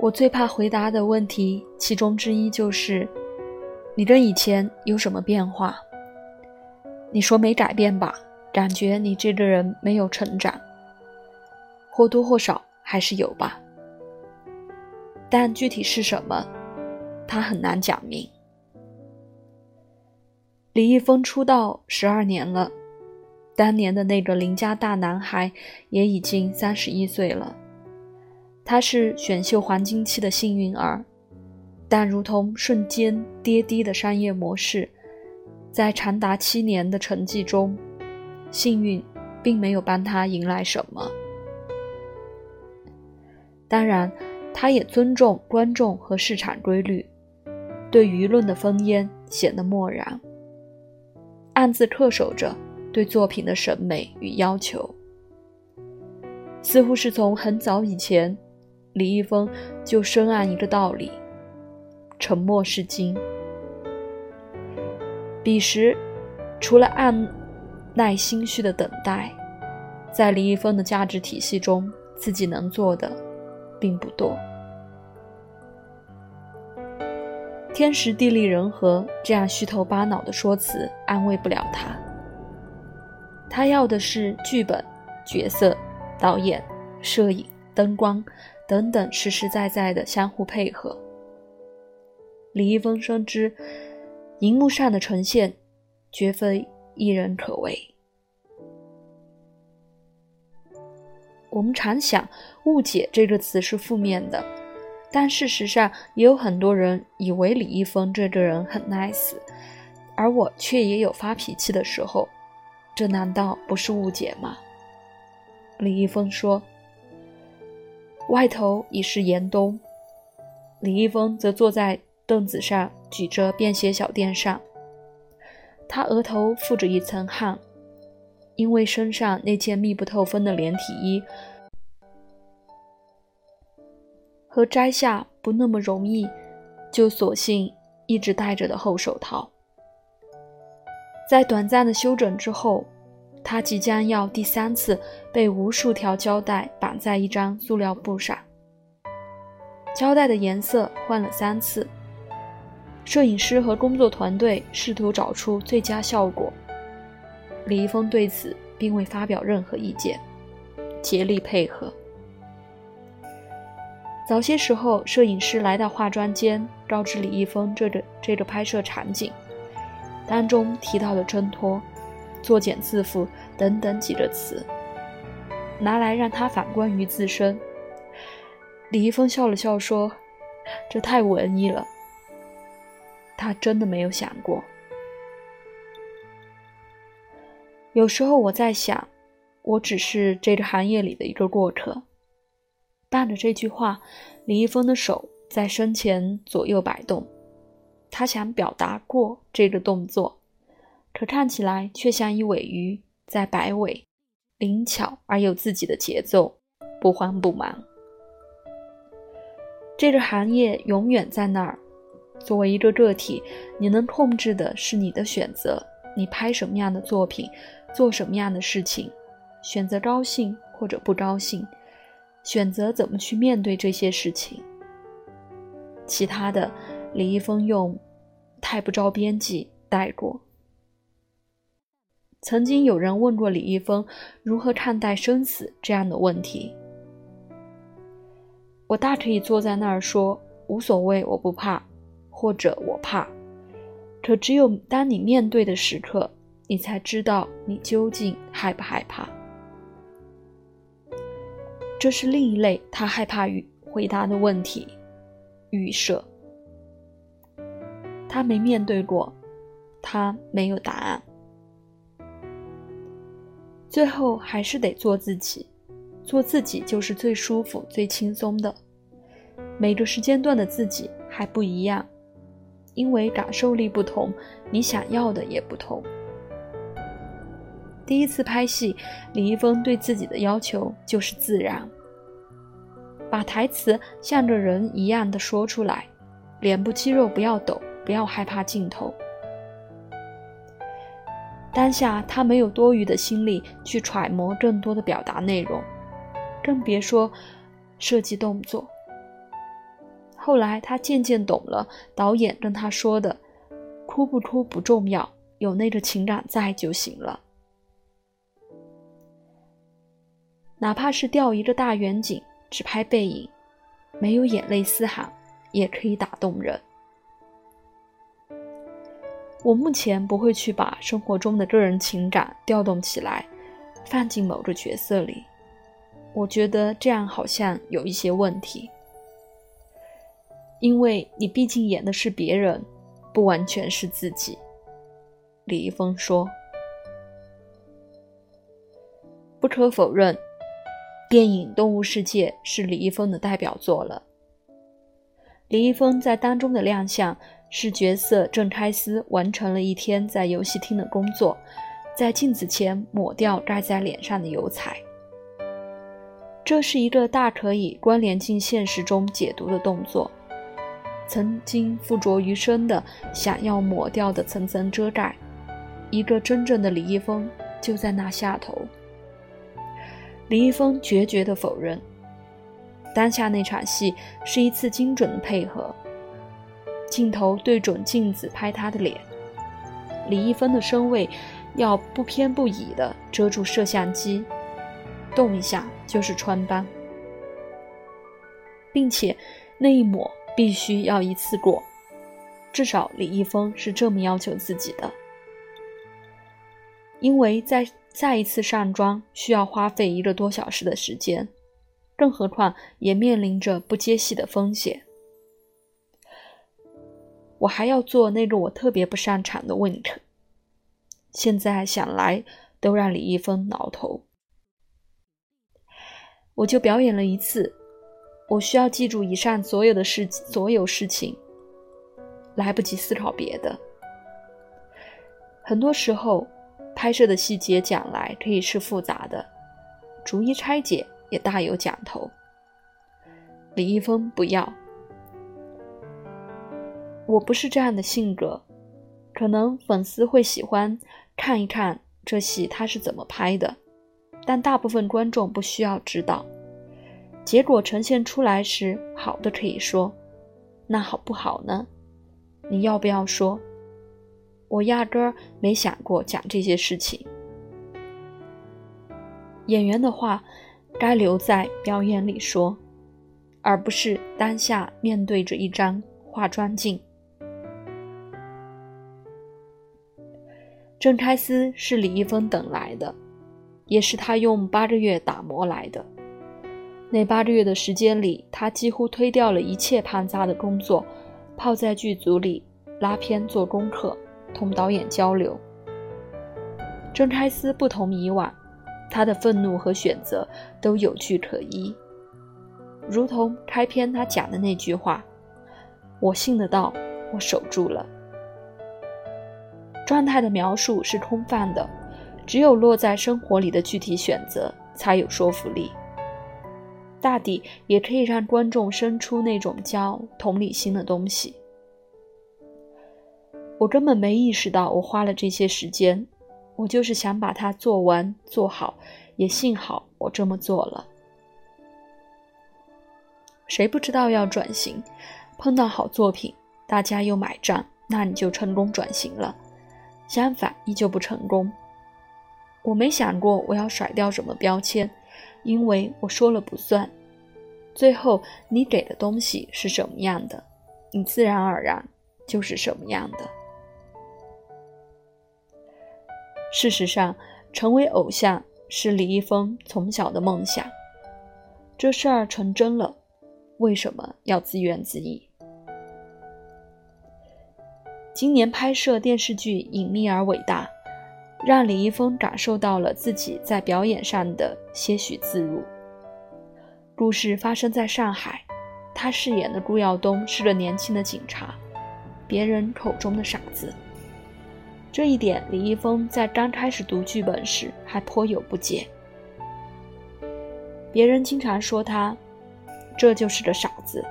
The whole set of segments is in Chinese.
我最怕回答的问题，其中之一就是：你跟以前有什么变化？你说没改变吧？感觉你这个人没有成长，或多或少还是有吧。但具体是什么，他很难讲明。李易峰出道十二年了，当年的那个邻家大男孩也已经三十一岁了。他是选秀黄金期的幸运儿，但如同瞬间跌低的商业模式，在长达七年的沉寂中，幸运并没有帮他迎来什么。当然，他也尊重观众和市场规律，对舆论的烽烟显得漠然，暗自恪守着对作品的审美与要求，似乎是从很早以前。李易峰就深谙一个道理：沉默是金。彼时，除了按耐心虚的等待，在李易峰的价值体系中，自己能做的并不多。天时地利人和这样虚头巴脑的说辞安慰不了他。他要的是剧本、角色、导演、摄影、灯光。等等，实实在在的相互配合。李易峰深知，荧幕上的呈现绝非一人可为。我们常想“误解”这个词是负面的，但事实上也有很多人以为李易峰这个人很 nice，而我却也有发脾气的时候，这难道不是误解吗？李易峰说。外头已是严冬，李易峰则坐在凳子上，举着便携小电扇。他额头覆着一层汗，因为身上那件密不透风的连体衣和摘下不那么容易，就索性一直戴着的厚手套。在短暂的休整之后。他即将要第三次被无数条胶带绑在一张塑料布上，胶带的颜色换了三次，摄影师和工作团队试图找出最佳效果。李易峰对此并未发表任何意见，竭力配合。早些时候，摄影师来到化妆间，告知李易峰这个这个拍摄场景，当中提到的挣脱。作茧自缚等等几个词，拿来让他反观于自身。李易峰笑了笑说：“这太文艺了。”他真的没有想过。有时候我在想，我只是这个行业里的一个过客。伴着这句话，李易峰的手在身前左右摆动，他想表达过这个动作。可看起来却像一尾鱼在摆尾，灵巧而有自己的节奏，不慌不忙。这个行业永远在那儿。作为一个个体，你能控制的是你的选择：你拍什么样的作品，做什么样的事情，选择高兴或者不高兴，选择怎么去面对这些事情。其他的，李易峰用“太不着边际”带过。曾经有人问过李易峰如何看待生死这样的问题，我大可以坐在那儿说无所谓，我不怕，或者我怕。可只有当你面对的时刻，你才知道你究竟害不害怕。这是另一类他害怕与回答的问题，预设。他没面对过，他没有答案。最后还是得做自己，做自己就是最舒服、最轻松的。每个时间段的自己还不一样，因为感受力不同，你想要的也不同。第一次拍戏，李易峰对自己的要求就是自然，把台词像个人一样的说出来，脸部肌肉不要抖，不要害怕镜头。当下他没有多余的心力去揣摩更多的表达内容，更别说设计动作。后来他渐渐懂了导演跟他说的：“哭不哭不重要，有那个情感在就行了。哪怕是调一个大远景，只拍背影，没有眼泪嘶喊，也可以打动人。”我目前不会去把生活中的个人情感调动起来，放进某个角色里。我觉得这样好像有一些问题，因为你毕竟演的是别人，不完全是自己。李易峰说：“不可否认，电影《动物世界》是李易峰的代表作了。李易峰在当中的亮相。”是角色郑开司完成了一天在游戏厅的工作，在镜子前抹掉盖在脸上的油彩。这是一个大可以关联进现实中解读的动作。曾经附着于身的想要抹掉的层层遮盖，一个真正的李易峰就在那下头。李易峰决绝地否认，当下那场戏是一次精准的配合。镜头对准镜子拍他的脸，李易峰的身位要不偏不倚地遮住摄像机，动一下就是穿帮，并且那一抹必须要一次过，至少李易峰是这么要求自己的，因为在再一次上妆需要花费一个多小时的时间，更何况也面临着不接戏的风险。我还要做那个我特别不擅长的 wink，现在想来都让李易峰挠头。我就表演了一次，我需要记住以上所有的事，所有事情，来不及思考别的。很多时候，拍摄的细节讲来可以是复杂的，逐一拆解也大有讲头。李易峰不要。我不是这样的性格，可能粉丝会喜欢看一看这戏他是怎么拍的，但大部分观众不需要知道。结果呈现出来时，好的可以说，那好不好呢？你要不要说？我压根儿没想过讲这些事情。演员的话，该留在表演里说，而不是当下面对着一张化妆镜。郑开司是李易峰等来的，也是他用八个月打磨来的。那八个月的时间里，他几乎推掉了一切庞杂的工作，泡在剧组里拉片、做功课、同导演交流。郑开司不同以往，他的愤怒和选择都有据可依，如同开篇他讲的那句话：“我信得到，我守住了。”状态的描述是空泛的，只有落在生活里的具体选择才有说服力。大抵也可以让观众生出那种叫同理心的东西。我根本没意识到我花了这些时间，我就是想把它做完做好，也幸好我这么做了。谁不知道要转型，碰到好作品，大家又买账，那你就成功转型了。相反，依旧不成功。我没想过我要甩掉什么标签，因为我说了不算。最后你给的东西是什么样的，你自然而然就是什么样的。事实上，成为偶像是李易峰从小的梦想。这事儿成真了，为什么要自怨自艾？今年拍摄电视剧《隐秘而伟大》，让李易峰感受到了自己在表演上的些许自如。故事发生在上海，他饰演的顾耀东是个年轻的警察，别人口中的傻子。这一点，李易峰在刚开始读剧本时还颇有不解。别人经常说他，这就是个傻子。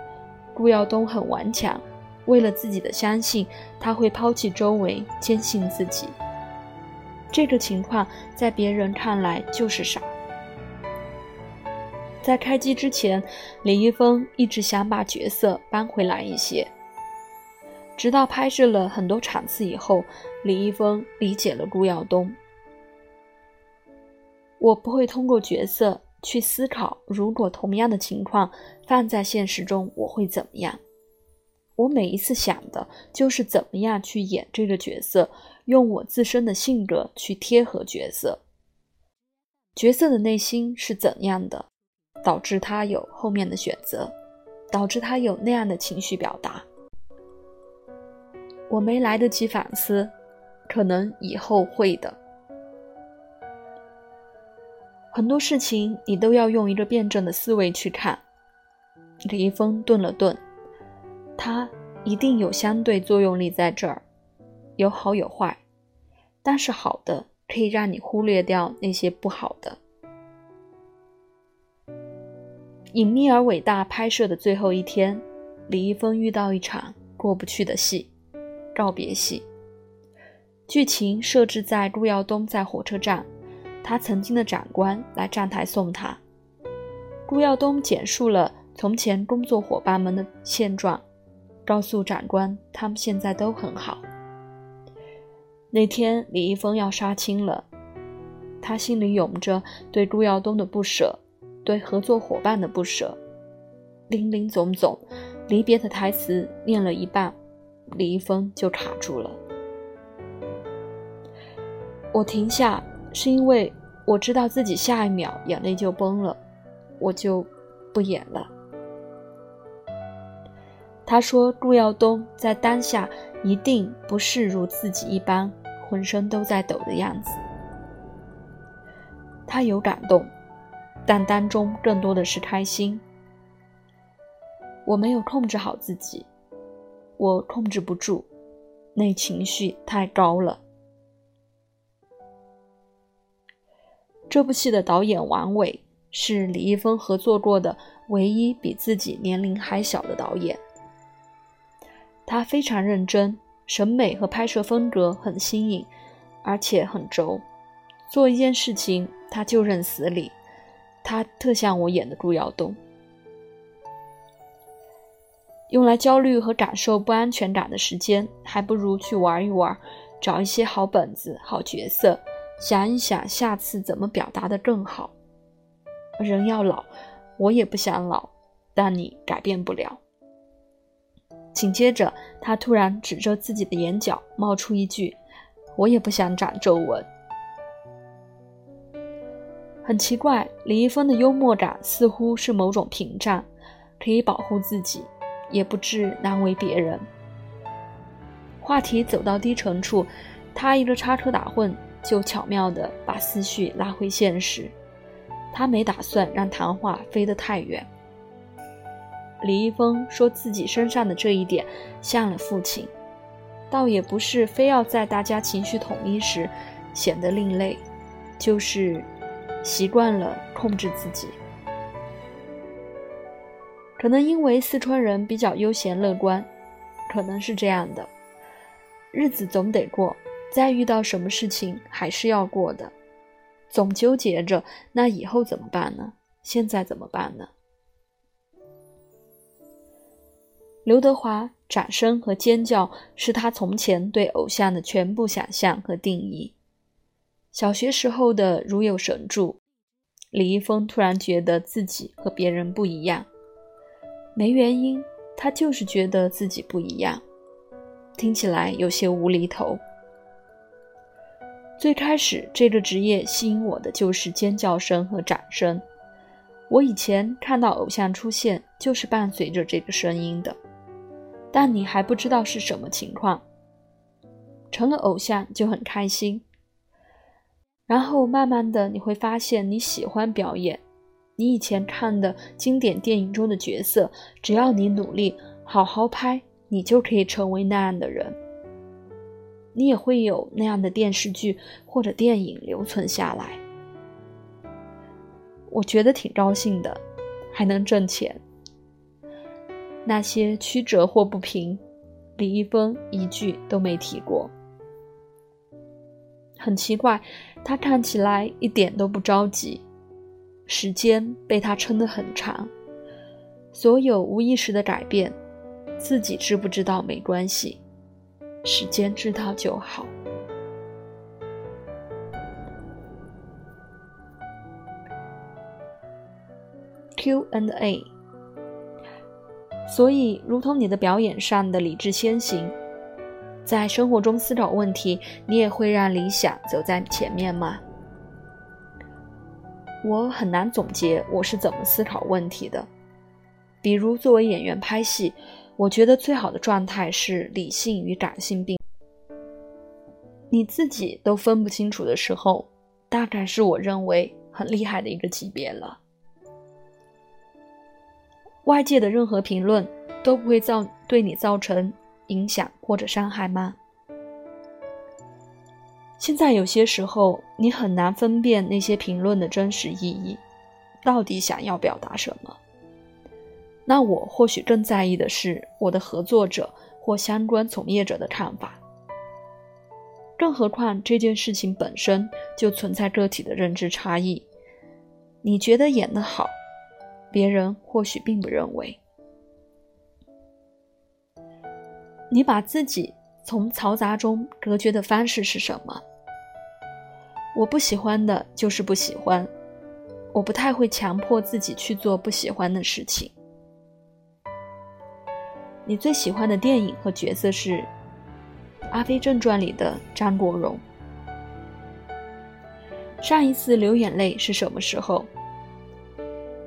顾耀东很顽强。为了自己的相信，他会抛弃周围，坚信自己。这个情况在别人看来就是傻。在开机之前，李易峰一直想把角色搬回来一些。直到拍摄了很多场次以后，李易峰理解了顾耀东。我不会通过角色去思考，如果同样的情况放在现实中，我会怎么样。我每一次想的就是怎么样去演这个角色，用我自身的性格去贴合角色。角色的内心是怎样的，导致他有后面的选择，导致他有那样的情绪表达。我没来得及反思，可能以后会的。很多事情你都要用一个辩证的思维去看。李易峰顿了顿。它一定有相对作用力在这儿，有好有坏，但是好的可以让你忽略掉那些不好的。隐秘而伟大拍摄的最后一天，李易峰遇到一场过不去的戏——告别戏。剧情设置在顾耀东在火车站，他曾经的长官来站台送他。顾耀东简述了从前工作伙伴们的现状。告诉长官，他们现在都很好。那天李易峰要杀青了，他心里涌着对顾耀东的不舍，对合作伙伴的不舍，林林总总，离别的台词念了一半，李易峰就卡住了。我停下，是因为我知道自己下一秒眼泪就崩了，我就不演了。他说：“顾耀东在当下一定不是如自己一般，浑身都在抖的样子。他有感动，但当中更多的是开心。我没有控制好自己，我控制不住，那情绪太高了。这部戏的导演王伟是李易峰合作过的唯一比自己年龄还小的导演。”他非常认真，审美和拍摄风格很新颖，而且很轴。做一件事情，他就认死理。他特像我演的顾耀东。用来焦虑和感受不安全感的时间，还不如去玩一玩，找一些好本子、好角色，想一想下次怎么表达的更好。人要老，我也不想老，但你改变不了。紧接着，他突然指着自己的眼角，冒出一句：“我也不想长皱纹。”很奇怪，李易峰的幽默感似乎是某种屏障，可以保护自己，也不致难为别人。话题走到低沉处，他一个插科打诨，就巧妙地把思绪拉回现实。他没打算让谈话飞得太远。李易峰说自己身上的这一点像了父亲，倒也不是非要在大家情绪统一时显得另类，就是习惯了控制自己。可能因为四川人比较悠闲乐观，可能是这样的，日子总得过，再遇到什么事情还是要过的，总纠结着那以后怎么办呢？现在怎么办呢？刘德华掌声和尖叫是他从前对偶像的全部想象和定义。小学时候的如有神助，李易峰突然觉得自己和别人不一样，没原因，他就是觉得自己不一样。听起来有些无厘头。最开始这个职业吸引我的就是尖叫声和掌声，我以前看到偶像出现就是伴随着这个声音的。但你还不知道是什么情况，成了偶像就很开心。然后慢慢的你会发现你喜欢表演，你以前看的经典电影中的角色，只要你努力好好拍，你就可以成为那样的人。你也会有那样的电视剧或者电影留存下来。我觉得挺高兴的，还能挣钱。那些曲折或不平，李易峰一句都没提过。很奇怪，他看起来一点都不着急。时间被他撑得很长。所有无意识的改变，自己知不知道没关系，时间知道就好。Q and A。所以，如同你的表演上的理智先行，在生活中思考问题，你也会让理想走在前面吗？我很难总结我是怎么思考问题的。比如，作为演员拍戏，我觉得最好的状态是理性与感性并。你自己都分不清楚的时候，大概是我认为很厉害的一个级别了。外界的任何评论都不会造对你造成影响或者伤害吗？现在有些时候你很难分辨那些评论的真实意义，到底想要表达什么？那我或许更在意的是我的合作者或相关从业者的看法。更何况这件事情本身就存在个体的认知差异，你觉得演得好？别人或许并不认为，你把自己从嘈杂中隔绝的方式是什么？我不喜欢的就是不喜欢，我不太会强迫自己去做不喜欢的事情。你最喜欢的电影和角色是《阿飞正传》里的张国荣。上一次流眼泪是什么时候？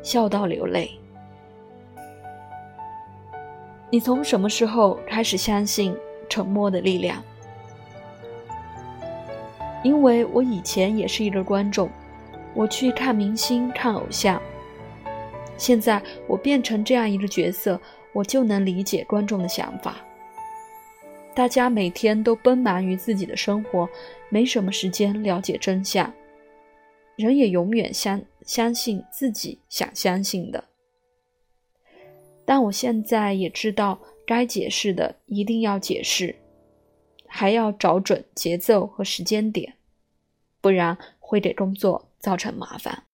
笑到流泪。你从什么时候开始相信沉默的力量？因为我以前也是一个观众，我去看明星、看偶像。现在我变成这样一个角色，我就能理解观众的想法。大家每天都奔忙于自己的生活，没什么时间了解真相。人也永远相相信自己想相信的，但我现在也知道，该解释的一定要解释，还要找准节奏和时间点，不然会给工作造成麻烦。